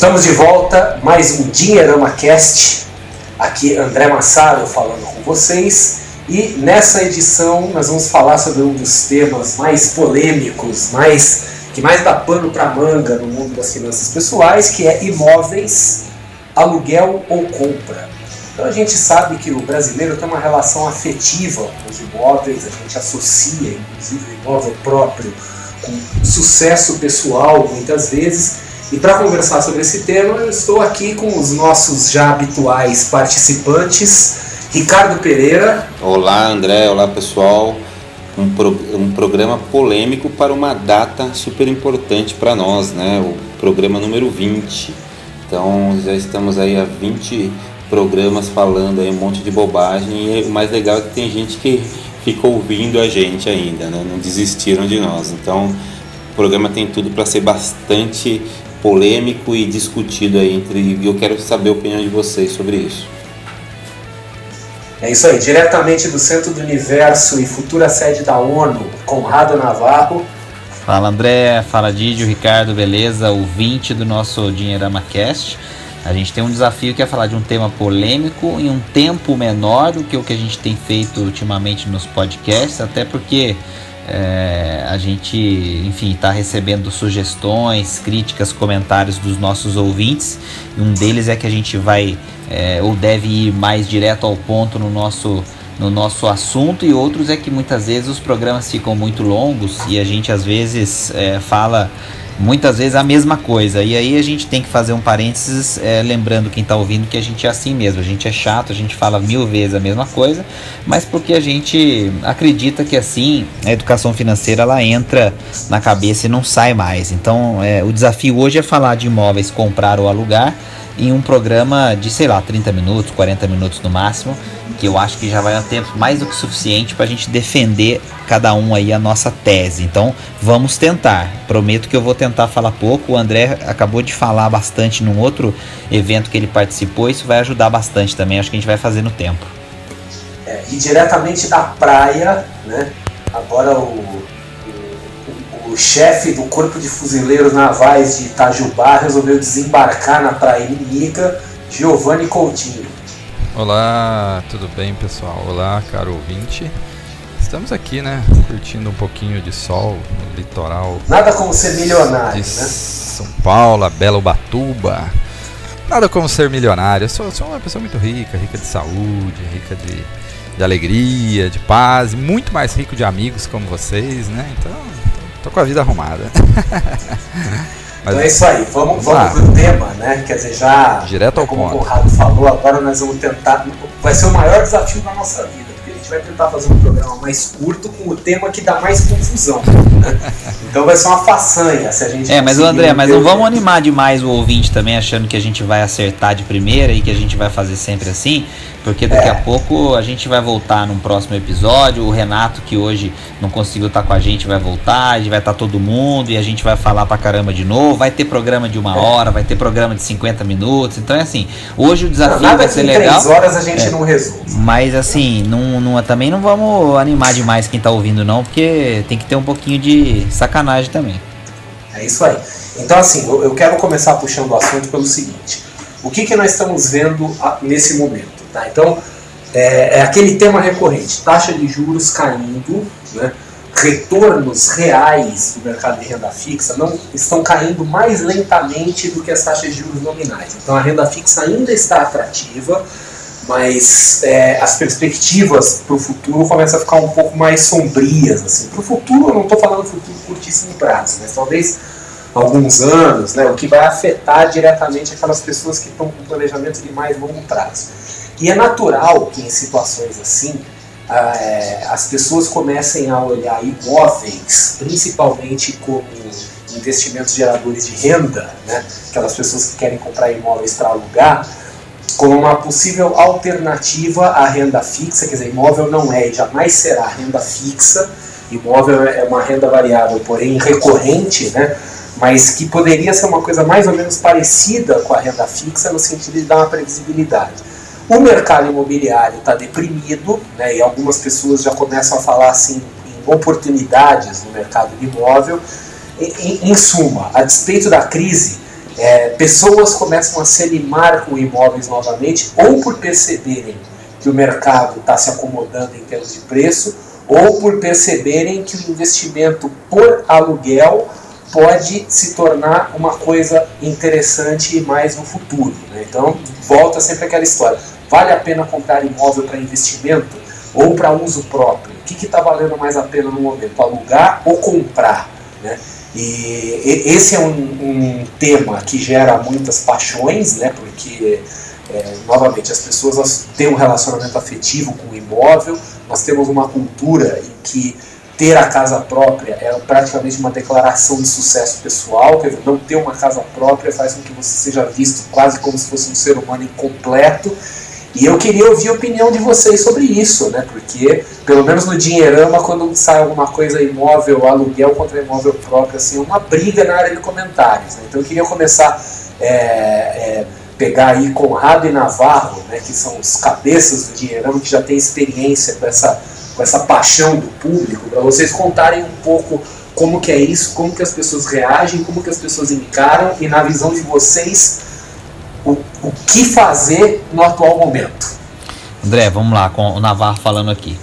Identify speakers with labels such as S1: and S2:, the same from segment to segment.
S1: Estamos de volta, mais um Dinheirama Cast. Aqui André Massaro falando com vocês. E nessa edição nós vamos falar sobre um dos temas mais polêmicos, mais que mais dá pano para manga no mundo das finanças pessoais, que é imóveis, aluguel ou compra. Então a gente sabe que o brasileiro tem uma relação afetiva com os imóveis, a gente associa inclusive o imóvel próprio com sucesso pessoal muitas vezes. E para conversar sobre esse tema, eu estou aqui com os nossos já habituais participantes. Ricardo Pereira.
S2: Olá, André. Olá, pessoal. Um, pro, um programa polêmico para uma data super importante para nós, né? O programa número 20. Então, já estamos aí há 20 programas falando aí um monte de bobagem e o mais legal é que tem gente que fica ouvindo a gente ainda, né? Não desistiram de nós. Então, o programa tem tudo para ser bastante polêmico e discutido aí entre e eu quero saber a opinião de vocês sobre isso.
S1: É isso aí, diretamente do centro do universo e futura sede da ONU, Conrado Navarro.
S3: Fala André, fala Didio, Ricardo, beleza? O 20 do nosso Dinheirama Cast. A gente tem um desafio que é falar de um tema polêmico em um tempo menor do que o que a gente tem feito ultimamente nos podcasts, até porque é, a gente, enfim, está recebendo sugestões, críticas, comentários dos nossos ouvintes. Um deles é que a gente vai é, ou deve ir mais direto ao ponto no nosso, no nosso assunto, e outros é que muitas vezes os programas ficam muito longos e a gente às vezes é, fala muitas vezes a mesma coisa. E aí a gente tem que fazer um parênteses, é, lembrando quem está ouvindo que a gente é assim mesmo. A gente é chato, a gente fala mil vezes a mesma coisa, mas porque a gente acredita que assim a educação financeira ela entra na cabeça e não sai mais. Então é, o desafio hoje é falar de imóveis, comprar ou alugar em um programa de, sei lá, 30 minutos, 40 minutos no máximo, que eu acho que já vai um tempo mais do que suficiente para a gente defender cada um aí a nossa tese. Então, vamos tentar. Prometo que eu vou tentar falar pouco. O André acabou de falar bastante num outro evento que ele participou, isso vai ajudar bastante também. Acho que a gente vai fazer no tempo.
S1: É, e diretamente da praia, né? Agora o o chefe do Corpo de Fuzileiros Navais de Itajubá resolveu desembarcar na praia inimiga, Giovanni Coutinho.
S4: Olá, tudo bem pessoal? Olá, caro ouvinte. Estamos aqui, né, curtindo um pouquinho de sol no litoral.
S1: Nada como ser milionário,
S4: de
S1: né?
S4: São Paulo, Bela Ubatuba. Nada como ser milionário. Eu sou, sou uma pessoa muito rica, rica de saúde, rica de, de alegria, de paz, muito mais rico de amigos como vocês, né? Então, Tô com a vida arrumada.
S1: Mas, então é isso aí, vamos, vamos pro tema, né? Quer dizer, já.
S4: Direto ao
S1: como
S4: ponto.
S1: o Conrado falou, agora nós vamos tentar. Vai ser o maior desafio da nossa vida, porque a gente vai tentar fazer um programa mais curto com o tema que dá mais confusão. Né? Então vai ser uma façanha se a gente.
S3: É, mas o André, mas não vamos animar demais o ouvinte também achando que a gente vai acertar de primeira e que a gente vai fazer sempre assim. Porque daqui é. a pouco a gente vai voltar num próximo episódio. O Renato, que hoje não conseguiu estar com a gente, vai voltar. A vai estar todo mundo e a gente vai falar pra caramba de novo. Vai ter programa de uma hora, vai ter programa de 50 minutos. Então é assim, hoje o desafio
S1: não,
S3: vai ser legal.
S1: Três horas a gente é. não resolve.
S3: Mas assim, não, não, também não vamos animar demais quem tá ouvindo, não, porque tem que ter um pouquinho de sacanagem também.
S1: É isso aí. Então assim, eu, eu quero começar puxando o assunto pelo seguinte. O que, que nós estamos vendo nesse momento? Tá? Então, é, é, aquele tema recorrente: taxa de juros caindo, né? retornos reais do mercado de renda fixa não estão caindo mais lentamente do que as taxas de juros nominais. Então, a renda fixa ainda está atrativa, mas é, as perspectivas para o futuro começam a ficar um pouco mais sombrias. Assim. Para o futuro, eu não estou falando futuro curtíssimo prazo, mas talvez alguns anos, né, o que vai afetar diretamente aquelas pessoas que estão com planejamento de mais longo prazo. E é natural que em situações assim é, as pessoas comecem a olhar imóveis, principalmente como investimentos geradores de renda, né? aquelas pessoas que querem comprar imóveis para alugar, como uma possível alternativa à renda fixa, quer dizer, imóvel não é e jamais será renda fixa, imóvel é uma renda variável, porém recorrente, né? mas que poderia ser uma coisa mais ou menos parecida com a renda fixa no sentido de dar uma previsibilidade. O mercado imobiliário está deprimido, né, e algumas pessoas já começam a falar assim em oportunidades no mercado de imóvel. Em, em, em suma, a despeito da crise, é, pessoas começam a se animar com imóveis novamente, ou por perceberem que o mercado está se acomodando em termos de preço, ou por perceberem que o investimento por aluguel pode se tornar uma coisa interessante mais no futuro. Né? Então, volta sempre aquela história: vale a pena comprar imóvel para investimento ou para uso próprio? O que está valendo mais a pena no momento? Alugar ou comprar? Né? E esse é um, um, tema que gera muitas paixões, né? porque, é, novamente, as pessoas têm um relacionamento afetivo com o imóvel, nós temos uma cultura em que ter a casa própria é praticamente uma declaração de sucesso pessoal, quer dizer, não ter uma casa própria faz com que você seja visto quase como se fosse um ser humano incompleto. E eu queria ouvir a opinião de vocês sobre isso, né? Porque, pelo menos no Dinheirama, quando sai alguma coisa imóvel, aluguel contra imóvel próprio, assim, é uma briga na área de comentários. Né? Então eu queria começar é, é, pegar aí Conrado e Navarro, né, que são os cabeças do Dinheirama, que já têm experiência com essa com essa paixão do público, para vocês contarem um pouco como que é isso, como que as pessoas reagem, como que as pessoas encaram e na visão de vocês o, o que fazer no atual momento.
S3: André, vamos lá, com o Navarro falando aqui.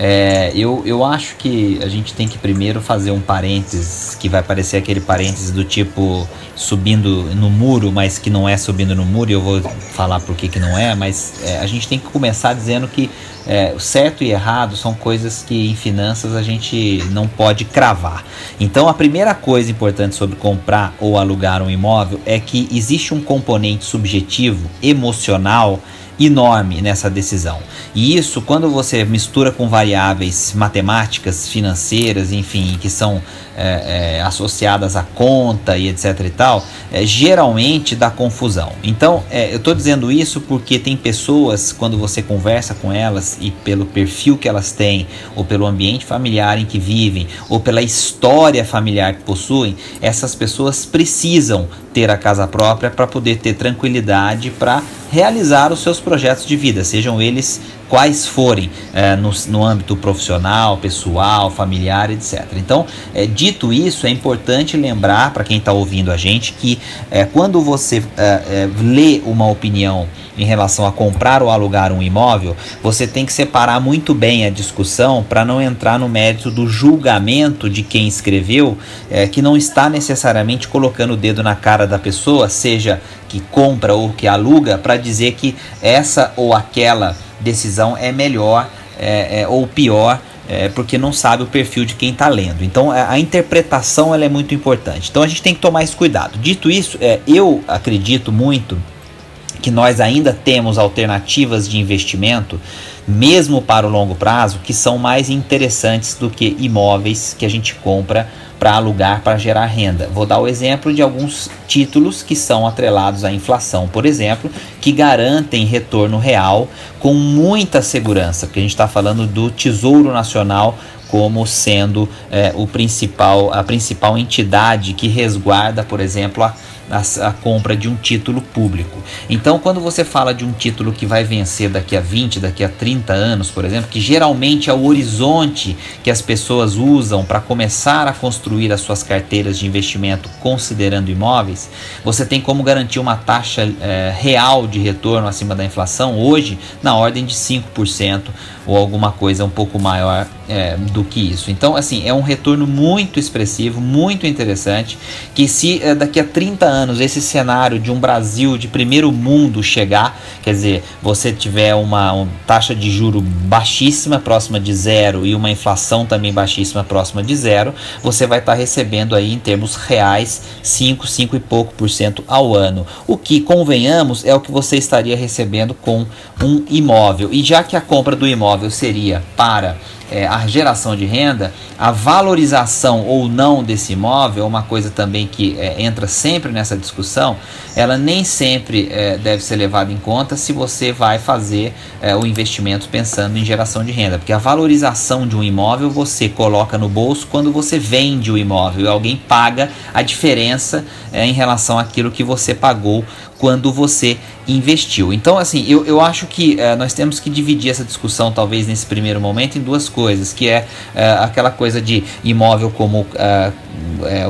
S3: É, eu, eu acho que a gente tem que primeiro fazer um parênteses, que vai parecer aquele parênteses do tipo subindo no muro, mas que não é subindo no muro, e eu vou falar por que, não é, mas é, a gente tem que começar dizendo que é, certo e errado são coisas que em finanças a gente não pode cravar. Então a primeira coisa importante sobre comprar ou alugar um imóvel é que existe um componente subjetivo, emocional, enorme nessa decisão. E isso, quando você mistura com variáveis matemáticas, financeiras, enfim, que são é, é, associadas à conta e etc e tal, é, geralmente dá confusão. Então, é, eu estou dizendo isso porque tem pessoas, quando você conversa com elas e pelo perfil que elas têm, ou pelo ambiente familiar em que vivem, ou pela história familiar que possuem, essas pessoas precisam ter a casa própria para poder ter tranquilidade para realizar os seus projetos de vida, sejam eles quais forem é, no, no âmbito profissional, pessoal, familiar, etc. Então, é, dito isso, é importante lembrar para quem está ouvindo a gente que é, quando você é, lê uma opinião em relação a comprar ou alugar um imóvel, você tem que separar muito bem a discussão para não entrar no mérito do julgamento de quem escreveu, é, que não está necessariamente colocando o dedo na cara da pessoa, seja que compra ou que aluga, para dizer que essa ou aquela decisão é melhor é, é, ou pior é, porque não sabe o perfil de quem está lendo. Então a, a interpretação ela é muito importante. Então a gente tem que tomar esse cuidado. Dito isso, é, eu acredito muito que nós ainda temos alternativas de investimento, mesmo para o longo prazo, que são mais interessantes do que imóveis que a gente compra para alugar para gerar renda. Vou dar o exemplo de alguns títulos que são atrelados à inflação, por exemplo, que garantem retorno real com muita segurança, porque a gente está falando do Tesouro Nacional como sendo é, o principal, a principal entidade que resguarda, por exemplo, a a, a, compra de um título público. Então, quando você fala de um título que vai vencer daqui a 20, daqui a 30 anos, por exemplo, que geralmente é o horizonte que as pessoas usam para começar a construir as suas carteiras de investimento considerando imóveis, você tem como garantir uma taxa é, real de retorno acima da inflação hoje na ordem de 5% ou alguma coisa um pouco maior é, do que isso. Então, assim, é um retorno muito expressivo, muito interessante, que se é, daqui a 30 anos esse cenário de um Brasil de primeiro mundo chegar, quer dizer, você tiver uma, uma taxa de juro baixíssima, próxima de zero, e uma inflação também baixíssima, próxima de zero, você vai estar tá recebendo aí em termos reais 5, 5 e pouco por cento ao ano. O que, convenhamos, é o que você estaria recebendo com um imóvel. E já que a compra do imóvel seria para é, a geração de renda, a valorização ou não desse imóvel, uma coisa também que é, entra sempre nessa discussão, ela nem sempre é, deve ser levada em conta se você vai fazer é, o investimento pensando em geração de renda, porque a valorização de um imóvel você coloca no bolso quando você vende o imóvel alguém paga a diferença é, em relação àquilo que você pagou quando você investiu. Então, assim, eu, eu acho que uh, nós temos que dividir essa discussão, talvez nesse primeiro momento, em duas coisas, que é uh, aquela coisa de imóvel como uh,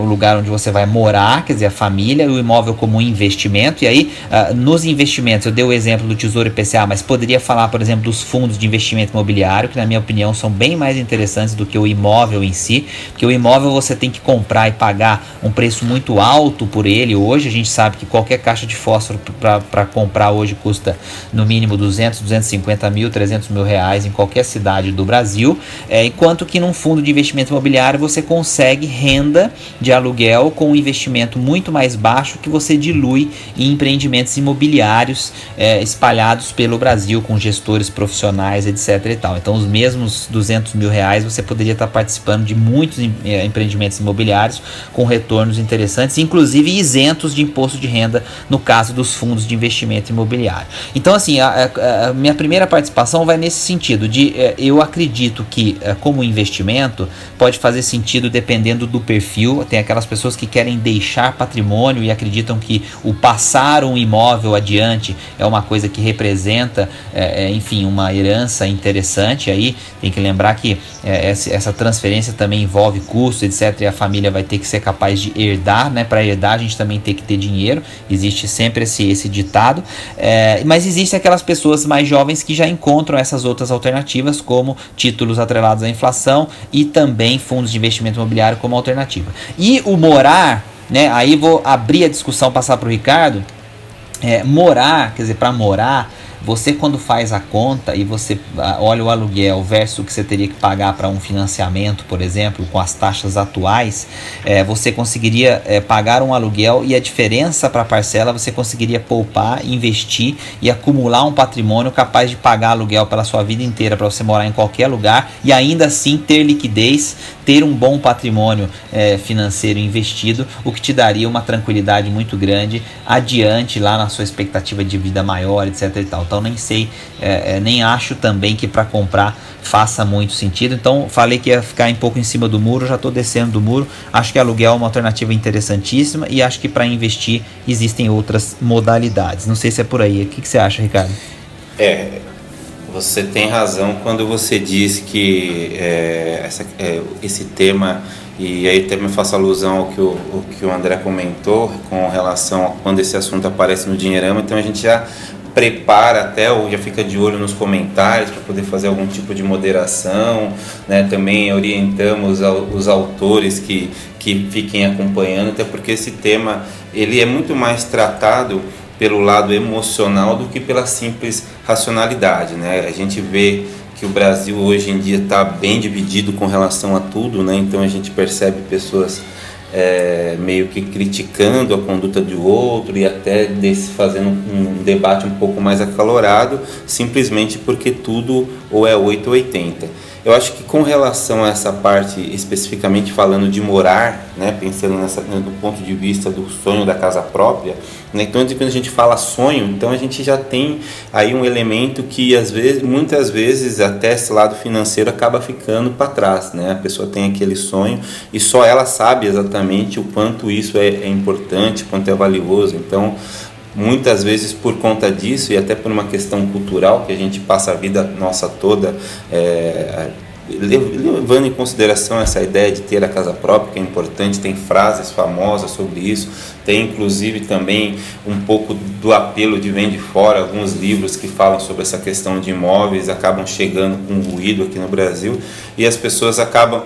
S3: o lugar onde você vai morar, quer dizer, a família, e o imóvel como investimento. E aí, nos investimentos, eu dei o exemplo do Tesouro IPCA, mas poderia falar, por exemplo, dos fundos de investimento imobiliário, que na minha opinião são bem mais interessantes do que o imóvel em si, porque o imóvel você tem que comprar e pagar um preço muito alto por ele. Hoje a gente sabe que qualquer caixa de fósforo para comprar hoje custa no mínimo 200, 250 mil, 300 mil reais em qualquer cidade do Brasil, é, enquanto que num fundo de investimento imobiliário você consegue renda de aluguel com um investimento muito mais baixo que você dilui em empreendimentos imobiliários é, espalhados pelo Brasil com gestores profissionais, etc. E tal. Então, os mesmos 200 mil reais você poderia estar participando de muitos é, empreendimentos imobiliários com retornos interessantes, inclusive isentos de imposto de renda no caso dos fundos de investimento investimento imobiliário. Então, assim, a, a, a minha primeira participação vai nesse sentido de é, eu acredito que é, como investimento pode fazer sentido dependendo do perfil. Tem aquelas pessoas que querem deixar patrimônio e acreditam que o passar um imóvel adiante é uma coisa que representa, é, é enfim, uma herança interessante. Aí tem que lembrar que é, essa transferência também envolve custos, etc. E a família vai ter que ser capaz de herdar, né? Para herdar a gente também tem que ter dinheiro. Existe sempre esse, esse ditado. É, mas existem aquelas pessoas mais jovens que já encontram essas outras alternativas, como títulos atrelados à inflação e também fundos de investimento imobiliário como alternativa. E o morar, né? Aí vou abrir a discussão, passar para o Ricardo. É, morar, quer dizer, para morar, você quando faz a conta e você ah, olha o aluguel versus o que você teria que pagar para um financiamento, por exemplo, com as taxas atuais, é, você conseguiria é, pagar um aluguel e a diferença para a parcela você conseguiria poupar, investir e acumular um patrimônio capaz de pagar aluguel pela sua vida inteira para você morar em qualquer lugar e ainda assim ter liquidez, ter um bom patrimônio é, financeiro investido, o que te daria uma tranquilidade muito grande adiante lá na sua expectativa de vida maior, etc. E tal. Então nem sei, é, é, nem acho também que para comprar faça muito sentido. Então falei que ia ficar um pouco em cima do muro, já estou descendo do muro. Acho que aluguel é uma alternativa interessantíssima e acho que para investir existem outras modalidades. Não sei se é por aí. O que, que você acha, Ricardo?
S2: É, você tem razão quando você diz que é, essa, é, esse tema e aí também faço alusão ao que o, o, que o André comentou com relação a quando esse assunto aparece no Dinheirama, então a gente já prepara até ou já fica de olho nos comentários para poder fazer algum tipo de moderação, né? Também orientamos os autores que, que fiquem acompanhando, até porque esse tema ele é muito mais tratado pelo lado emocional do que pela simples racionalidade, né? A gente vê que o Brasil hoje em dia está bem dividido com relação a tudo, né? Então a gente percebe pessoas é, meio que criticando a conduta do outro e até desse, fazendo um debate um pouco mais acalorado, simplesmente porque tudo ou é 8 ou 80. Eu acho que com relação a essa parte, especificamente falando de morar, né, pensando nessa, do ponto de vista do sonho da casa própria, né, então quando a gente fala sonho, então a gente já tem aí um elemento que às vezes, muitas vezes até esse lado financeiro acaba ficando para trás, né? A pessoa tem aquele sonho e só ela sabe exatamente o quanto isso é, é importante, quanto é valioso. Então muitas vezes por conta disso e até por uma questão cultural que a gente passa a vida nossa toda é, levando em consideração essa ideia de ter a casa própria, que é importante, tem frases famosas sobre isso, tem inclusive também um pouco do apelo de vem de fora, alguns livros que falam sobre essa questão de imóveis acabam chegando com ruído aqui no Brasil e as pessoas acabam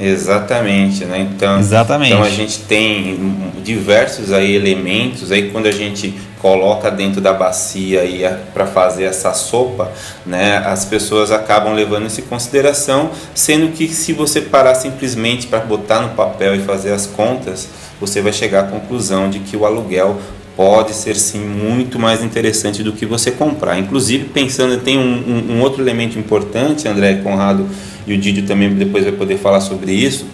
S2: Exatamente, né? Então,
S3: Exatamente.
S2: então a gente tem diversos aí elementos aí quando a gente coloca dentro da bacia aí para fazer essa sopa, né? As pessoas acabam levando isso em consideração, sendo que se você parar simplesmente para botar no papel e fazer as contas, você vai chegar à conclusão de que o aluguel pode ser sim muito mais interessante do que você comprar. Inclusive pensando tem um, um, um outro elemento importante, André Conrado e o Didio também depois vai poder falar sobre isso,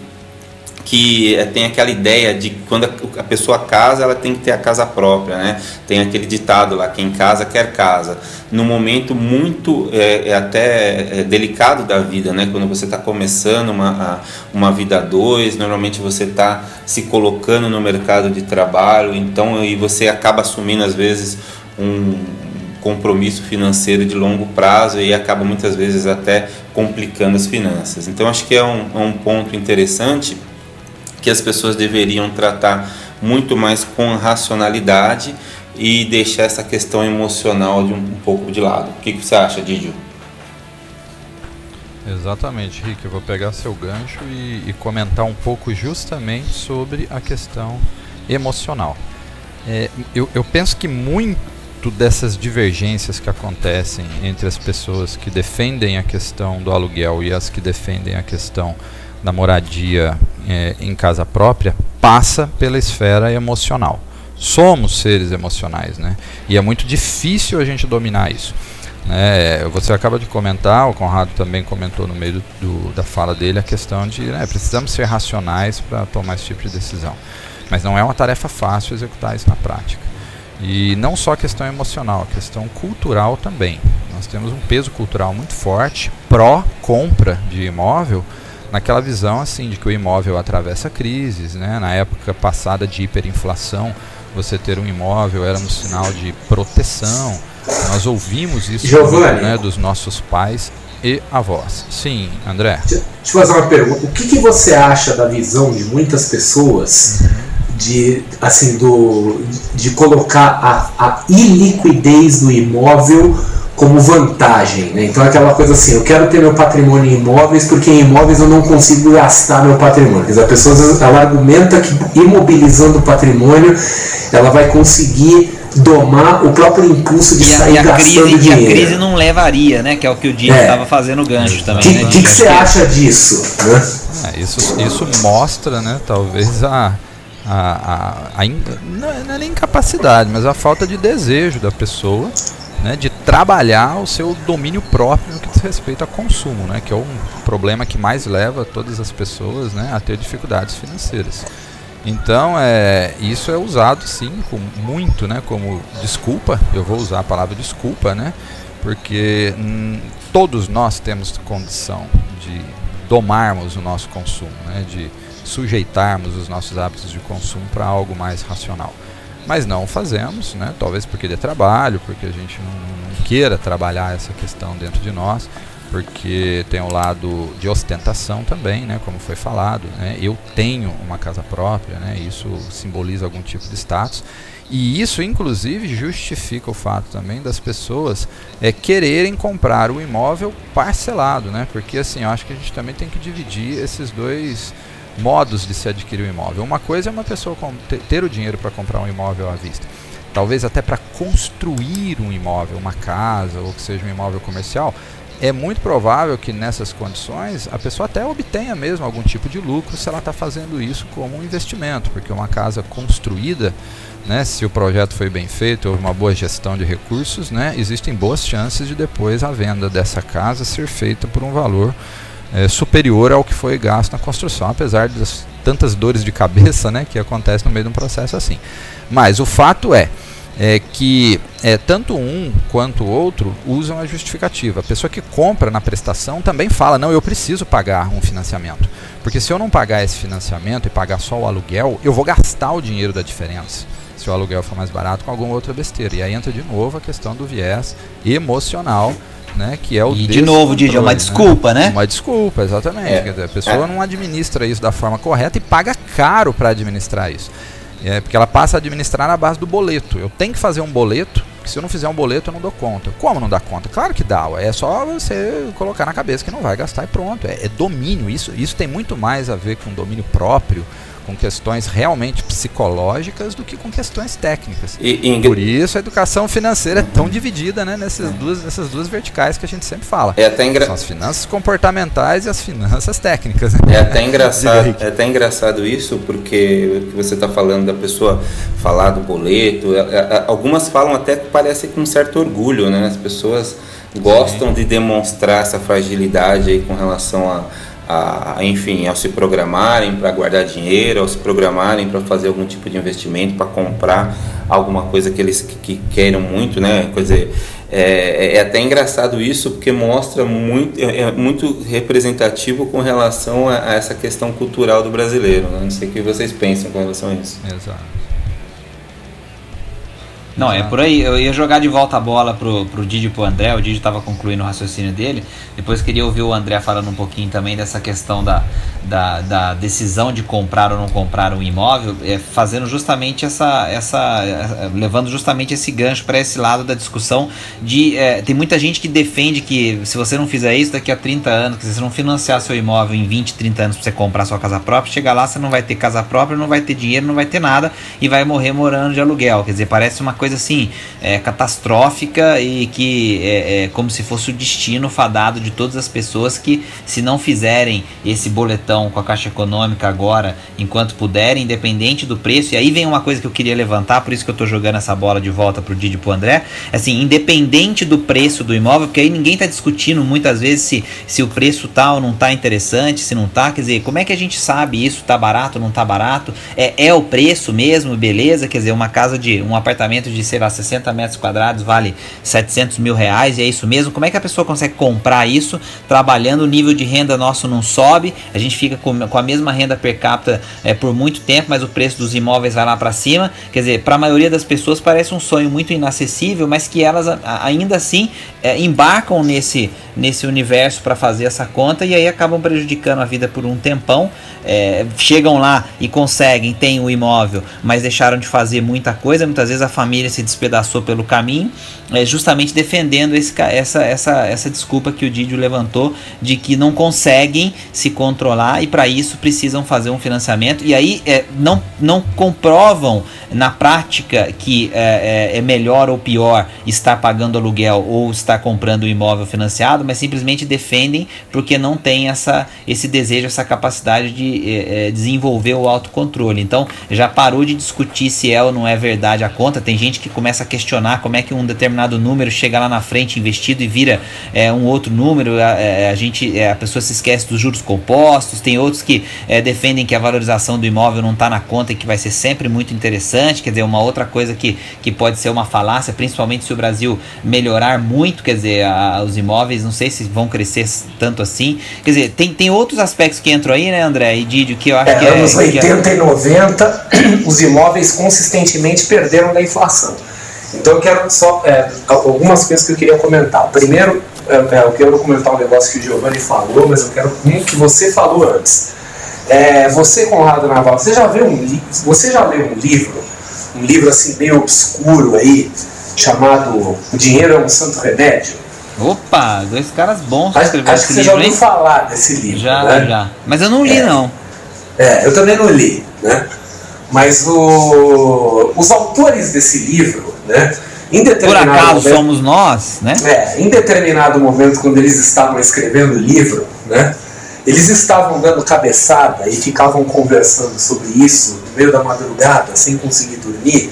S2: que é, tem aquela ideia de quando a, pessoa casa, ela tem que ter a casa própria, né? Tem aquele ditado lá, quem casa quer casa. No momento muito é, é até é, delicado da vida, né? Quando você está começando uma, uma vida a dois, normalmente você está se colocando no mercado de trabalho, então e você acaba assumindo às vezes um compromisso financeiro de longo prazo e acaba muitas vezes até complicando as finanças. Então acho que é um, é um ponto interessante que as pessoas deveriam tratar muito mais com racionalidade e deixar essa questão emocional de um, um pouco de lado. O que, que você acha, Didio?
S4: Exatamente, Rick. Eu vou pegar seu gancho e, e comentar um pouco justamente sobre a questão emocional. É, eu, eu penso que muito dessas divergências que acontecem entre as pessoas que defendem a questão do aluguel e as que defendem a questão da moradia é, em casa própria passa pela esfera emocional. Somos seres emocionais, né? E é muito difícil a gente dominar isso. Né? Você acaba de comentar, o Conrado também comentou no meio do, do, da fala dele a questão de né, precisamos ser racionais para tomar esse tipo de decisão. Mas não é uma tarefa fácil executar isso na prática. E não só a questão emocional, a questão cultural também. Nós temos um peso cultural muito forte pró-compra de imóvel naquela visão assim de que o imóvel atravessa crises, né? Na época passada de hiperinflação, você ter um imóvel era um sinal de proteção. Nós ouvimos isso né, dos nossos pais e avós. Sim, André.
S1: Deixa eu fazer uma pergunta. O que, que você acha da visão de muitas pessoas de assim do de colocar a, a iliquidez do imóvel como vantagem. Né? Então é aquela coisa assim, eu quero ter meu patrimônio em imóveis porque em imóveis eu não consigo gastar meu patrimônio. Quer dizer, a pessoa ela argumenta que imobilizando o patrimônio ela vai conseguir domar o próprio impulso de
S3: e
S1: sair
S3: a,
S1: gastando
S3: crise,
S1: dinheiro.
S3: E a crise não levaria, né? Que é o que o Dinho estava é. fazendo gancho também.
S1: O
S3: que,
S1: né? que, que, você acha disso? Né?
S4: É, isso, isso mostra, né? Talvez a a, a, a, não é nem incapacidade, mas a falta de desejo da pessoa né, de trabalhar o seu domínio próprio no que diz respeito a consumo, né, que é o problema que mais leva todas as pessoas né, a ter dificuldades financeiras. Então, é, isso é usado sim com, muito né, como desculpa, eu vou usar a palavra desculpa, né, porque hum, todos nós temos condição de domarmos o nosso consumo, né, de sujeitarmos os nossos hábitos de consumo para algo mais racional mas não fazemos, né? talvez porque de trabalho, porque a gente não, não, queira trabalhar essa questão dentro de nós, porque tem o lado de ostentação também, né? como foi falado. Né? Eu tenho uma casa própria, né? isso simboliza algum tipo de status. E isso, inclusive, justifica o fato também das pessoas é, quererem comprar o imóvel parcelado, né? Porque assim, eu acho que a gente também tem que dividir esses dois modos de se adquirir um imóvel. Uma coisa é uma pessoa ter o dinheiro para comprar um imóvel à vista. Talvez até para construir um imóvel, uma casa ou que seja um imóvel comercial, é muito provável que nessas condições a pessoa até obtenha mesmo algum tipo de lucro se ela está fazendo isso como um investimento, porque uma casa construída, né, se o projeto foi bem feito, houve uma boa gestão de recursos, né, existem boas chances de depois a venda dessa casa ser feita por um valor é, superior ao que foi gasto na construção, apesar das tantas dores de cabeça né, que acontecem no meio de um processo assim. Mas o fato é, é que é, tanto um quanto o outro usam a justificativa. A pessoa que compra na prestação também fala: não, eu preciso pagar um financiamento. Porque se eu não pagar esse financiamento e pagar só o aluguel, eu vou gastar o dinheiro da diferença. Se o aluguel for mais barato com alguma outra besteira. E aí entra de novo a questão do viés emocional né? Que é o
S3: e de novo, Didi, é uma né? desculpa, né?
S4: Uma desculpa, exatamente. É. Dizer, a pessoa é. não administra isso da forma correta e paga caro para administrar isso. É, porque ela passa a administrar na base do boleto. Eu tenho que fazer um boleto, que se eu não fizer um boleto eu não dou conta. Como não dá conta? Claro que dá, é só você colocar na cabeça que não vai gastar e pronto. É, é domínio, isso, isso tem muito mais a ver com domínio próprio, com questões realmente psicológicas do que com questões técnicas. E, e Por isso a educação financeira é tão dividida né, nessas, duas, nessas duas verticais que a gente sempre fala.
S2: É até engra...
S4: São as finanças comportamentais e as finanças técnicas.
S2: Né? É até engraçado, é até engraçado isso, porque o que você está falando da pessoa falar do boleto, é, é, algumas falam até que parece com um certo orgulho, né? As pessoas gostam Sim. de demonstrar essa fragilidade aí com relação a a, enfim, ao se programarem para guardar dinheiro, ao se programarem para fazer algum tipo de investimento, para comprar alguma coisa que eles que, que queiram muito, né? Quer dizer, é, é, até engraçado isso porque mostra muito, é, é muito representativo com relação a, a, essa questão cultural do brasileiro. Né? Não sei o que vocês pensam com relação a isso.
S4: Exato.
S3: Não, é por aí. Eu ia jogar de volta a bola pro, pro Didi e pro André. O Didi estava concluindo o raciocínio dele. Depois queria ouvir o André falando um pouquinho também dessa questão da, da, da decisão de comprar ou não comprar um imóvel, é, fazendo justamente essa, essa. É, levando justamente esse gancho para esse lado da discussão de. É, tem muita gente que defende que se você não fizer isso daqui a 30 anos, que se você não financiar seu imóvel em 20, 30 anos para você comprar sua casa própria, chegar lá você não vai ter casa própria, não vai ter dinheiro, não vai ter nada e vai morrer morando de aluguel. Quer dizer, parece uma coisa assim é, catastrófica e que é, é como se fosse o destino fadado de todas as pessoas que, se não fizerem esse boletão com a Caixa Econômica agora, enquanto puderem, independente do preço, e aí vem uma coisa que eu queria levantar, por isso que eu estou jogando essa bola de volta pro Didi pro André, assim, independente do preço do imóvel, porque aí ninguém está discutindo muitas vezes se, se o preço tal tá não está interessante, se não está, quer dizer, como é que a gente sabe isso está barato ou não está barato? É, é o preço mesmo, beleza? Quer dizer, uma casa de um apartamento de, sei lá, 60 metros quadrados vale 700 mil reais, e é isso mesmo? Como é que a pessoa consegue comprar isso trabalhando? O nível de renda nosso não sobe, a gente fica com, com a mesma renda per capita é, por muito tempo, mas o preço dos imóveis vai lá para cima. Quer dizer, para a maioria das pessoas parece um sonho muito inacessível, mas que elas ainda assim é, embarcam nesse, nesse universo para fazer essa conta e aí acabam prejudicando a vida por um tempão. É, chegam lá e conseguem, têm o imóvel, mas deixaram de fazer muita coisa. Muitas vezes a família se despedaçou pelo caminho, é, justamente defendendo esse, essa, essa, essa desculpa que o Didio levantou de que não conseguem se controlar e para isso precisam fazer um financiamento. E aí é, não, não comprovam na prática que é, é, é melhor ou pior estar pagando aluguel ou estar comprando um imóvel financiado, mas simplesmente defendem porque não tem essa, esse desejo, essa capacidade de é, é, desenvolver o autocontrole. Então já parou de discutir se é ou não é verdade a conta. Tem gente que começa a questionar como é que um determinado número chega lá na frente investido e vira é, um outro número. A, é, a gente, a pessoa se esquece dos juros compostos. Tem outros que defendem que a valorização do imóvel não está na conta e que vai ser sempre muito interessante. Quer dizer, uma outra coisa que, que pode ser uma falácia, principalmente se o Brasil melhorar muito, quer dizer, a, os imóveis, não sei se vão crescer tanto assim. Quer dizer, tem, tem outros aspectos que entram aí, né, André e Didio, que eu acho
S1: é,
S3: que
S1: é. Anos
S3: é,
S1: 80 é... e 90, os imóveis consistentemente perderam da inflação. Então eu quero só é, algumas coisas que eu queria comentar. Primeiro, é, é, eu quero comentar um negócio que o Giovanni falou, mas eu quero um que você falou antes. É, você, Conrado Naval, você já, viu um, você já leu um livro, um livro assim meio obscuro aí, chamado O Dinheiro é um Santo Remédio?
S3: Opa, dois caras bons
S1: acho, acho que livro, você já ouviu hein? falar desse livro,
S3: Já,
S1: né?
S3: já. Mas eu não li,
S1: é,
S3: não.
S1: É, eu também não li, né? Mas o, os autores desse livro, né?
S3: Em determinado Por acaso momento, somos nós, né?
S1: É, em determinado momento, quando eles estavam escrevendo o livro, né? Eles estavam dando cabeçada e ficavam conversando sobre isso no meio da madrugada, sem conseguir dormir,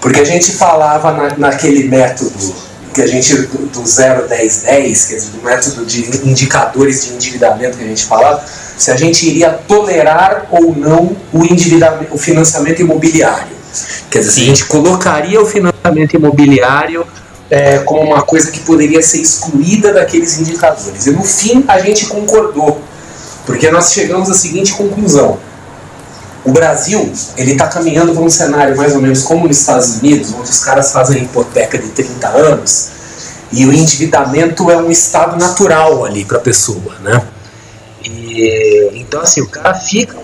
S1: porque a gente falava na, naquele método que a gente, do, do 0, 10, 10, quer dizer, do método de indicadores de endividamento que a gente falava, se a gente iria tolerar ou não o, endividamento, o financiamento imobiliário. Quer dizer, se a gente colocaria o financiamento imobiliário é, como uma coisa que poderia ser excluída daqueles indicadores. E no fim a gente concordou, porque nós chegamos à seguinte conclusão. O Brasil ele está caminhando para um cenário mais ou menos como nos Estados Unidos, onde os caras fazem hipoteca de 30 anos e o endividamento é um estado natural ali para a pessoa, né? E, então assim o cara fica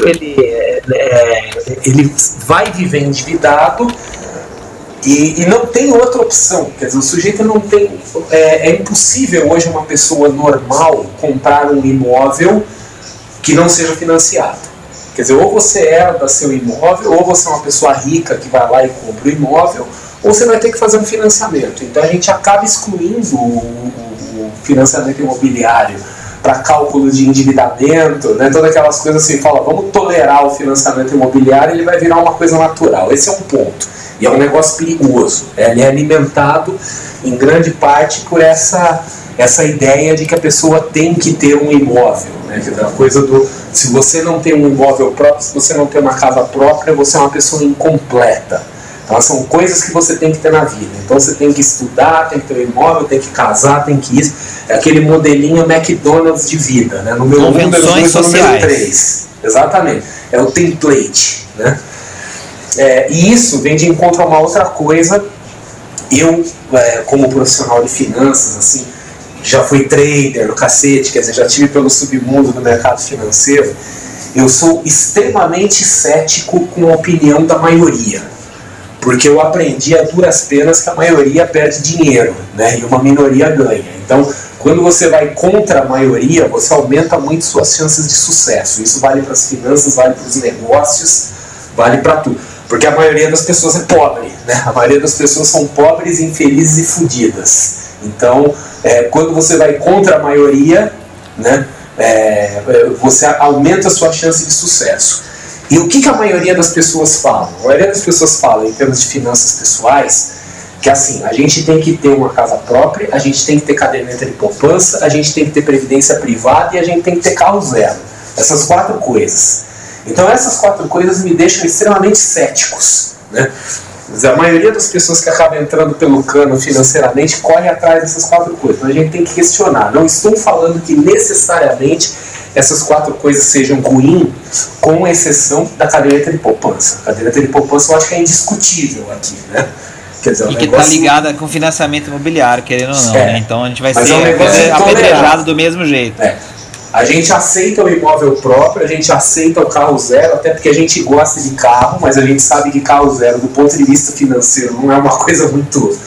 S1: ele, é, é, ele vai viver endividado e, e, não tem outra opção. Quer dizer, o sujeito não tem. É, é, impossível hoje uma pessoa normal comprar um imóvel que não seja financiado. Quer dizer, ou você herda seu imóvel, ou você é uma pessoa rica que vai lá e compra o imóvel, ou você vai ter que fazer um financiamento. Então a gente acaba excluindo o, o financiamento imobiliário para cálculo de endividamento, né, todas aquelas coisas assim, fala, vamos tolerar o financiamento imobiliário, ele vai virar uma coisa natural. Esse é um ponto. E é um negócio perigoso. Ele é alimentado em grande parte por essa essa ideia de que a pessoa tem que ter um imóvel, né? A coisa do se você não tem um imóvel próprio, se você não tem uma casa própria, você é uma pessoa incompleta. Então são coisas que você tem que ter na vida. Então você tem que estudar, tem que ter um imóvel, tem que casar, tem que isso. É aquele modelinho McDonald's de vida, né? Número 1, um, número 2 número 3. Exatamente. É o template, né? É, e isso vem de encontro a uma outra coisa. Eu, é, como profissional de finanças, assim, já fui trader no cacete, quer dizer, já tive pelo submundo do mercado financeiro. Eu sou extremamente cético com a opinião da maioria, porque eu aprendi a duras penas que a maioria perde dinheiro, né, e uma minoria ganha. Então, quando você vai contra a maioria, você aumenta muito suas chances de sucesso. Isso vale para as finanças, vale para os negócios, vale para tudo. Porque a maioria das pessoas é pobre, né? A maioria das pessoas são pobres, infelizes e fodidas. Então, é, quando você vai contra a maioria, né, é, você aumenta a sua chance de sucesso. E o que, que a maioria das pessoas falam? A maioria das pessoas fala, em termos de finanças pessoais, que assim, a gente tem que ter uma casa própria, a gente tem que ter caderneta de poupança, a gente tem que ter previdência privada e a gente tem que ter carro zero. Essas quatro coisas. Então essas quatro coisas me deixam extremamente céticos. Né? A maioria das pessoas que acabam entrando pelo cano financeiramente corre atrás dessas quatro coisas. Então a gente tem que questionar. Não estou falando que necessariamente essas quatro coisas sejam ruins, com exceção da caderneta de poupança. A caderneta de poupança eu acho que é indiscutível aqui, né?
S3: Quer dizer, e que está ligada com financiamento imobiliário, querendo ou não. É, né? Então a gente vai ser é um apedrejado do mesmo jeito.
S1: É. A gente aceita o imóvel próprio, a gente aceita o carro zero, até porque a gente gosta de carro, mas a gente sabe que carro zero, do ponto de vista financeiro, não é uma coisa muito,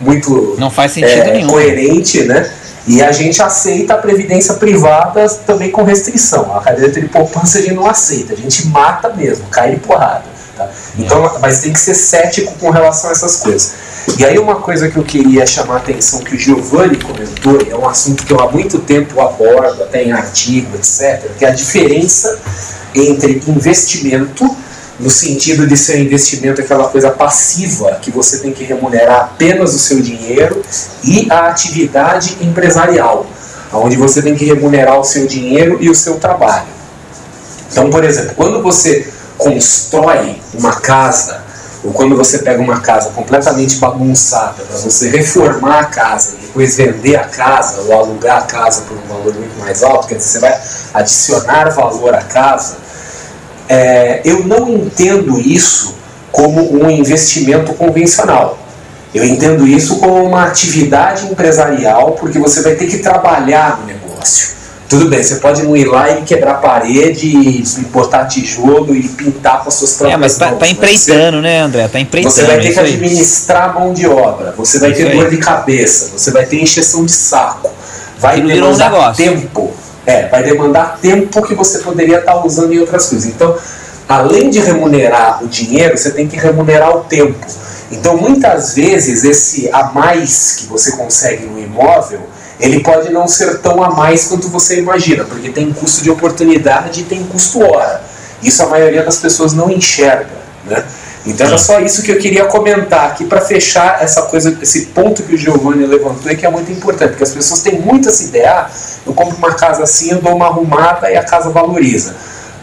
S1: muito
S3: não faz sentido é, nenhum.
S1: coerente, né? E a gente aceita a previdência privada também com restrição. A caderneta de poupança a gente não aceita, a gente mata mesmo, cai de porrada. Tá? Então, mas tem que ser cético com relação a essas coisas. E aí uma coisa que eu queria chamar a atenção que o Giovanni comentou, e é um assunto que eu há muito tempo abordo, até em artigo, etc., que é a diferença entre investimento, no sentido de ser um investimento aquela coisa passiva, que você tem que remunerar apenas o seu dinheiro, e a atividade empresarial, onde você tem que remunerar o seu dinheiro e o seu trabalho. Então, por exemplo, quando você constrói uma casa, ou quando você pega uma casa completamente bagunçada, para você reformar a casa e depois vender a casa ou alugar a casa por um valor muito mais alto, quer dizer, você vai adicionar valor à casa, é, eu não entendo isso como um investimento convencional. Eu entendo isso como uma atividade empresarial, porque você vai ter que trabalhar no negócio. Tudo bem, você pode não ir lá e quebrar parede, e botar tijolo e pintar com as suas próprias
S3: É, mas tá, tá empreitando, né, André? Tá empreitando.
S1: Você vai ter que administrar a mão de obra, você vai ter dor de cabeça, você vai ter encheção de saco. Vai demandar um tempo. É, vai demandar tempo que você poderia estar usando em outras coisas. Então, além de remunerar o dinheiro, você tem que remunerar o tempo. Então, muitas vezes, esse a mais que você consegue no imóvel ele pode não ser tão a mais quanto você imagina, porque tem custo de oportunidade e tem custo hora. Isso a maioria das pessoas não enxerga, né? Então era só isso que eu queria comentar aqui para fechar essa coisa, esse ponto que o Giovanni levantou e que é muito importante, porque as pessoas têm muito essa ideia, ah, eu compro uma casa assim, eu dou uma arrumada e a casa valoriza.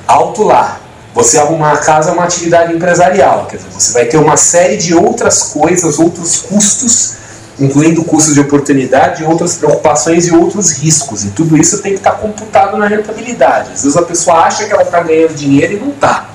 S1: Alto lá, você arrumar a casa é uma atividade empresarial, quer dizer, você vai ter uma série de outras coisas, outros custos incluindo custos de oportunidade, outras preocupações e outros riscos. E tudo isso tem que estar computado na rentabilidade. Às vezes a pessoa acha que ela está ganhando dinheiro e não está.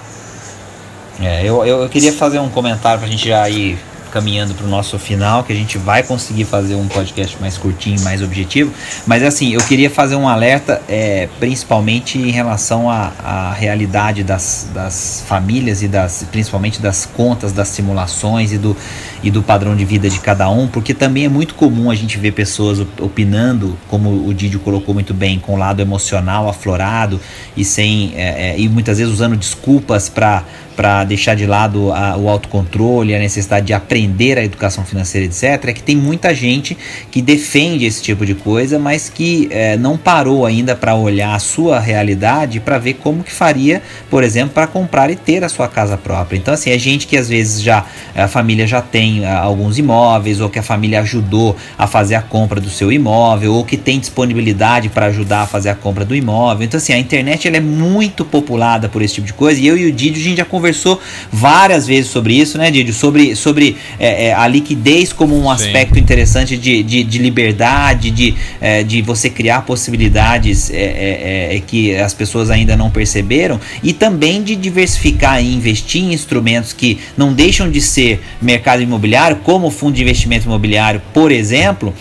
S3: É, eu, eu queria fazer um comentário para a gente já ir caminhando para o nosso final, que a gente vai conseguir fazer um podcast mais curtinho, mais objetivo. Mas assim, eu queria fazer um alerta, é, principalmente em relação à, à realidade das, das famílias e das, principalmente das contas, das simulações e do, e do padrão de vida de cada um, porque também é muito comum a gente ver pessoas opinando, como o Didio colocou muito bem, com o lado emocional aflorado e sem é, é, e muitas vezes usando desculpas para deixar de lado a, o autocontrole, a necessidade de aprender aprender a educação financeira, etc., é que tem muita gente que defende esse tipo de coisa, mas que é, não parou ainda para olhar a sua realidade para ver como que faria, por exemplo, para comprar e ter a sua casa própria. Então, assim, é gente que às vezes já a família já tem a, alguns imóveis, ou que a família ajudou a fazer a compra do seu imóvel, ou que tem disponibilidade para ajudar a fazer a compra do imóvel. Então, assim, a internet ela é muito populada por esse tipo de coisa. E eu e o Didio, a gente já conversou várias vezes sobre isso, né, Didio? Sobre, sobre é, é, a liquidez como um Sim. aspecto interessante de, de, de liberdade, de, é, de você criar possibilidades é, é, é, que as pessoas ainda não perceberam, e também de diversificar e investir em instrumentos que não deixam de ser mercado imobiliário, como o fundo de investimento imobiliário, por exemplo,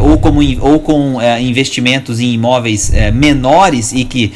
S3: ou, como, ou com investimentos em imóveis menores e que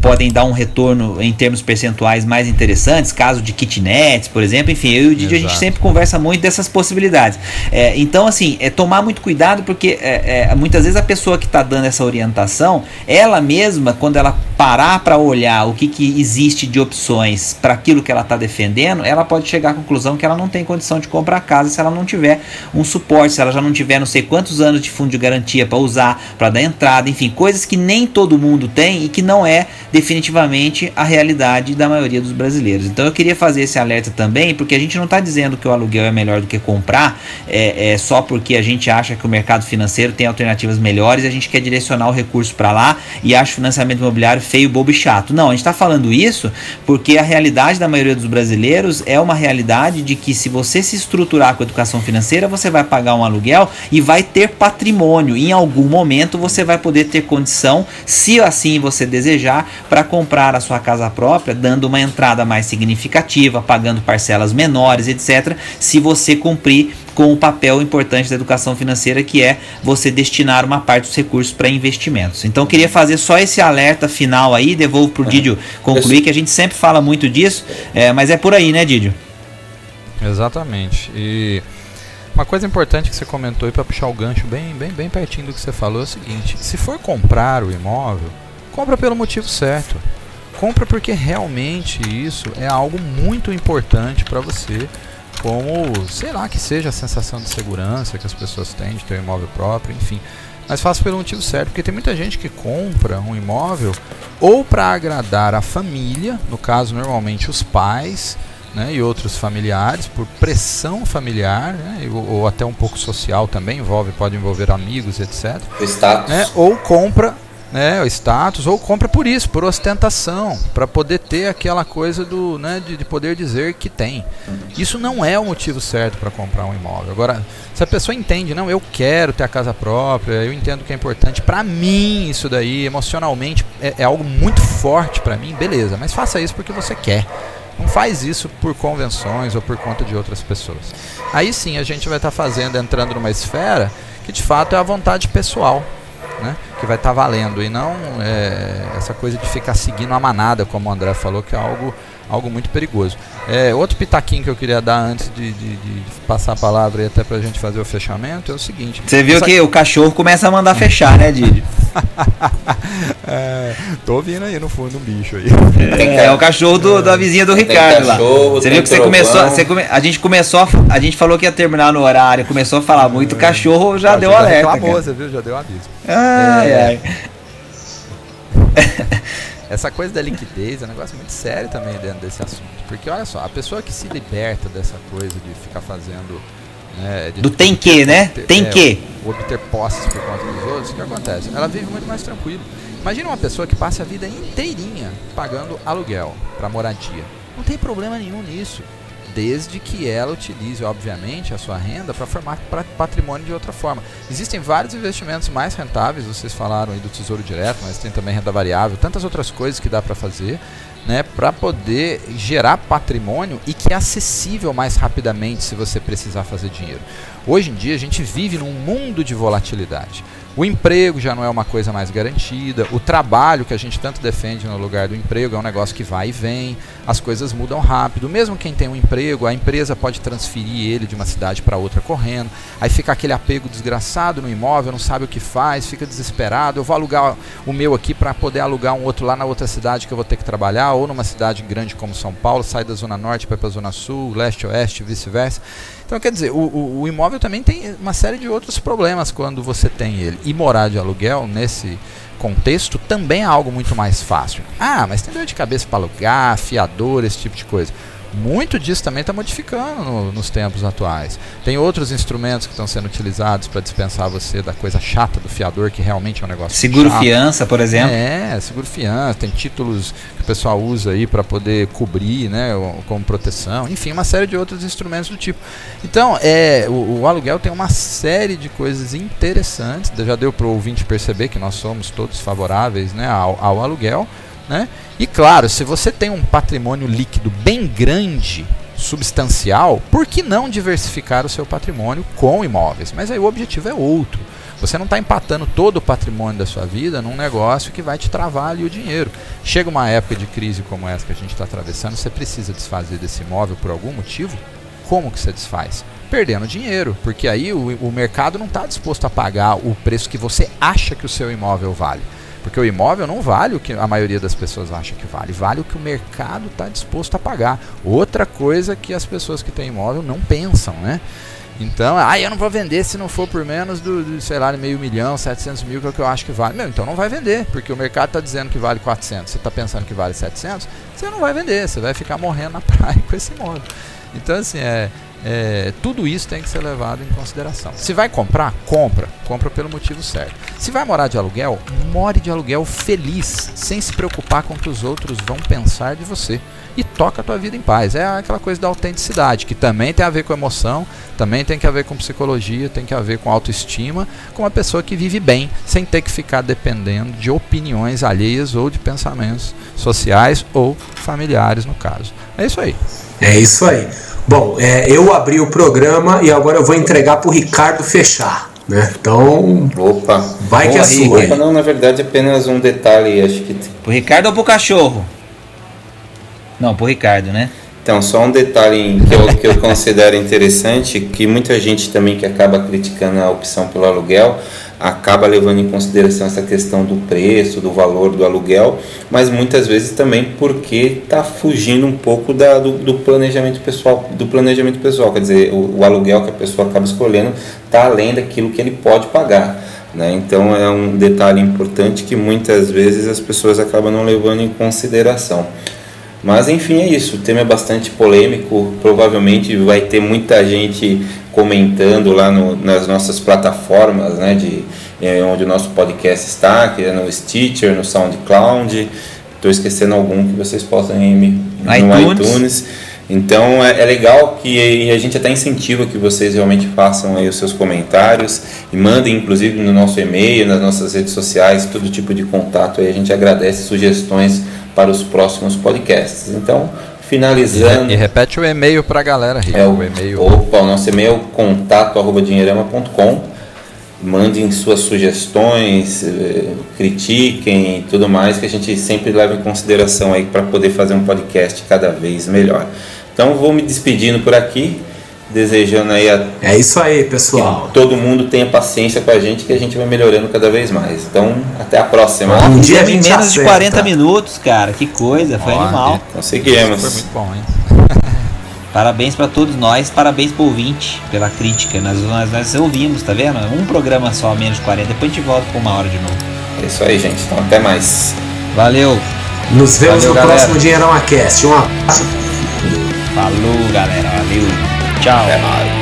S3: podem dar um retorno em termos percentuais mais interessantes, caso de kitnets, por exemplo. Enfim, eu e o Didi, a gente sempre conversa muito dessas possibilidades. É, então, assim, é tomar muito cuidado, porque é, é, muitas vezes a pessoa que está dando essa orientação, ela mesma, quando ela parar para olhar o que, que existe de opções para aquilo que ela está defendendo, ela pode chegar à conclusão que ela não tem condição de comprar casa se ela não tiver um suporte, se ela já não tiver não sei quantos anos de fundo de garantia para usar, para dar entrada, enfim, coisas que nem todo mundo tem e que não é definitivamente a realidade da maioria dos brasileiros. Então eu queria fazer esse alerta também, porque a gente não está dizendo que o aluguel é melhor do que comprar, é, é, só porque a gente acha que o mercado financeiro tem alternativas melhores a gente quer direcionar o recurso para lá e acha o financiamento imobiliário feio, bobo e chato. Não, a gente está falando isso porque a realidade da maioria dos brasileiros é uma realidade de que se você se estruturar com educação financeira, você vai pagar um aluguel e vai ter patrimônio. Em algum momento você vai poder ter condição, se assim você desejar, para comprar a sua casa própria, dando uma entrada mais significativa, pagando parcelas menores, etc. Se você cumprir com o papel importante da educação financeira, que é você destinar uma parte dos recursos para investimentos. Então, queria fazer só esse alerta final aí, devolvo para o é. Didio concluir, que a gente sempre fala muito disso, é, mas é por aí, né, Didio?
S4: Exatamente. E uma coisa importante que você comentou aí para puxar o gancho bem, bem, bem pertinho do que você falou é o seguinte: se for comprar o imóvel, compra pelo motivo certo. Compra porque realmente isso é algo muito importante para você como, sei lá, que seja a sensação de segurança que as pessoas têm de ter um imóvel próprio, enfim. Mas faça pelo motivo certo, porque tem muita gente que compra um imóvel ou para agradar a família, no caso normalmente os pais, né, e outros familiares, por pressão familiar, né, ou, ou, até um pouco social também, envolve, pode envolver amigos, etc.
S2: O status.
S4: Né, ou compra né, o status, ou compra por isso, por ostentação, para poder ter aquela coisa do, né, de, de, poder dizer que tem. Isso não é o motivo certo para comprar um imóvel. Agora, se a pessoa entende, não, eu quero ter a casa própria, eu entendo que é importante, para mim isso daí, emocionalmente, é, é algo muito forte para mim, beleza, mas faça isso porque você quer. Não faz isso por convenções ou por conta de outras pessoas. Aí sim a gente vai estar tá fazendo, entrando numa esfera que de fato é a vontade pessoal né? Que vai estar tá valendo e não é, essa coisa de ficar seguindo a manada, como o André falou, que é algo, algo muito perigoso. É, outro pitaquinho que eu queria dar antes de, de, de passar a palavra e até para a gente fazer o fechamento é o seguinte.
S3: Você viu essa... que o cachorro começa a mandar fechar, né, Didi?
S4: é, tô ouvindo aí no fundo um bicho aí.
S3: É, é o cachorro do, da vizinha do Ricardo cachorro, lá. Você viu que você começou. Você come, a gente começou a, a, gente falou que ia terminar no horário, começou a falar muito, o cachorro já deu alerta.
S4: Reclamou, você viu? Já deu aviso.
S3: Ai, é, ai.
S4: Essa coisa da liquidez é um negócio muito sério também dentro desse assunto. Porque olha só, a pessoa que se liberta dessa coisa de ficar fazendo
S3: né, do tem que, né? Ter, tem é, que.
S4: Obter posses por conta dos outros, o que acontece? Ela vive muito mais tranquilo. Imagina uma pessoa que passa a vida inteirinha pagando aluguel para moradia. Não tem problema nenhum nisso, desde que ela utilize, obviamente, a sua renda para formar patrimônio de outra forma. Existem vários investimentos mais rentáveis, vocês falaram aí do Tesouro Direto, mas tem também renda variável, tantas outras coisas que dá para fazer né, para poder gerar patrimônio e que é acessível mais rapidamente se você precisar fazer dinheiro. Hoje em dia a gente vive num mundo de volatilidade. O emprego já não é uma coisa mais garantida, o trabalho que a gente tanto defende no lugar do emprego é um negócio que vai e vem, as coisas mudam rápido. Mesmo quem tem um emprego, a empresa pode transferir ele de uma cidade para outra correndo, aí fica aquele apego desgraçado no imóvel, não sabe o que faz, fica desesperado. Eu vou alugar o meu aqui para poder alugar um outro lá na outra cidade que eu vou ter que trabalhar, ou numa cidade grande como São Paulo, sai da Zona Norte para a Zona Sul, leste, oeste, vice-versa. Então, quer dizer, o, o, o, imóvel também tem uma série de outros problemas quando você tem ele. E morar de aluguel, nesse contexto, também é algo muito mais fácil. Ah, mas tem dor de cabeça para alugar, fiador, esse tipo de coisa. Muito disso também está modificando no, nos tempos atuais. Tem outros instrumentos que estão sendo utilizados para dispensar você da coisa chata do fiador, que realmente é um negócio
S3: Seguro
S4: chato.
S3: fiança, por exemplo.
S4: É, seguro fiança, tem títulos que o pessoal usa aí para poder cobrir, né, como proteção, enfim, uma série de outros instrumentos do tipo. Então, é, o, o aluguel tem uma série de coisas interessantes, já deu para o ouvinte perceber que nós somos todos favoráveis né, ao, ao aluguel, né? E claro, se você tem um patrimônio líquido bem grande, substancial, por que não diversificar o seu patrimônio com imóveis? Mas aí o objetivo é outro. Você não está empatando todo o patrimônio da sua vida num negócio que vai te travar ali o dinheiro. Chega uma época de crise como essa que a gente está atravessando, você precisa desfazer desse imóvel por algum motivo? Como que você desfaz? Perdendo dinheiro, porque aí o, o mercado não está disposto a pagar o preço que você acha que o seu imóvel vale. Porque o imóvel não vale o que a maioria das pessoas acha que vale, vale o que o mercado está disposto a pagar. Outra coisa que as pessoas que têm imóvel não pensam, né? Então, ah, eu não vou vender se não for por menos do, do sei lá, meio milhão, 700 mil, que é o que eu acho que vale. Meu, então não vai vender, porque o mercado está dizendo que vale 400, você está pensando que vale 700, você não vai vender, você vai ficar morrendo na praia com esse imóvel. Então, assim, é, é, tudo isso tem que ser levado em consideração. Se vai comprar, compra. Compra pelo motivo certo. Se vai morar de aluguel, more de aluguel feliz, sem se preocupar com o que os outros vão pensar de você. E toca a tua vida em paz. É aquela coisa da autenticidade, que também tem a ver com emoção, também tem que a ver com psicologia, tem que a ver com autoestima, com uma pessoa que vive bem, sem ter que ficar dependendo de opiniões alheias ou de pensamentos sociais ou familiares, no caso. É isso aí.
S1: É isso aí. Bom, é, eu abri o programa e agora eu vou entregar para o Ricardo fechar. Né? Então.
S2: Opa!
S1: Vai que é sua.
S2: Opa, não, na verdade apenas um detalhe, acho que.
S3: Pro Ricardo ou pro cachorro? Não, pro Ricardo, né?
S2: Então, só um detalhe que eu, que eu considero interessante, que muita gente também que acaba criticando a opção pelo aluguel, acaba levando em consideração essa questão do preço, do valor do aluguel, mas muitas vezes também porque está fugindo um pouco da, do, do, planejamento pessoal, do planejamento pessoal, quer dizer, o, o aluguel que a pessoa acaba escolhendo está além daquilo que ele pode pagar. Né? Então é um detalhe importante que muitas vezes as pessoas acabam não levando em consideração. Mas enfim, é isso. O tema é bastante polêmico. Provavelmente vai ter muita gente comentando lá no, nas nossas plataformas, né, de é, onde o nosso podcast está, que é no Stitcher, no SoundCloud. Estou esquecendo algum que vocês possam ir no iTunes. iTunes. Então é, é, legal que a gente até incentiva que vocês realmente façam aí os seus comentários e mandem inclusive no nosso e-mail, nas nossas redes sociais, todo tipo de contato aí. A gente agradece sugestões para os próximos podcasts. Então, finalizando.
S4: E, e repete o e-mail para a galera, Rico.
S2: É o, o e-mail. Opa, o nosso e-mail é contato@dinheirama.com. Mandem suas sugestões, eh, critiquem e tudo mais que a gente sempre leva em consideração aí para poder fazer um podcast cada vez melhor. Então vou me despedindo por aqui desejando aí a
S1: É isso aí, pessoal.
S2: Que todo mundo tenha paciência com a gente que a gente vai melhorando cada vez mais. Então, até a próxima.
S3: um dia gente menos acerta. de 40 minutos, cara. Que coisa, foi Olha, animal.
S2: Conseguimos.
S4: Foi muito bom, hein?
S3: Parabéns para todos nós, parabéns pro ouvinte pela crítica. Nós, nós, nós ouvimos, tá vendo? Um programa só, menos de 40. Depois a gente volta com uma hora de novo.
S2: É isso aí, gente. Então, até mais.
S3: Valeu.
S1: Nos vemos Valeu, no galera. próximo Dinheirão Cast. Um abraço.
S3: Falou, galera. Valeu. Ciao.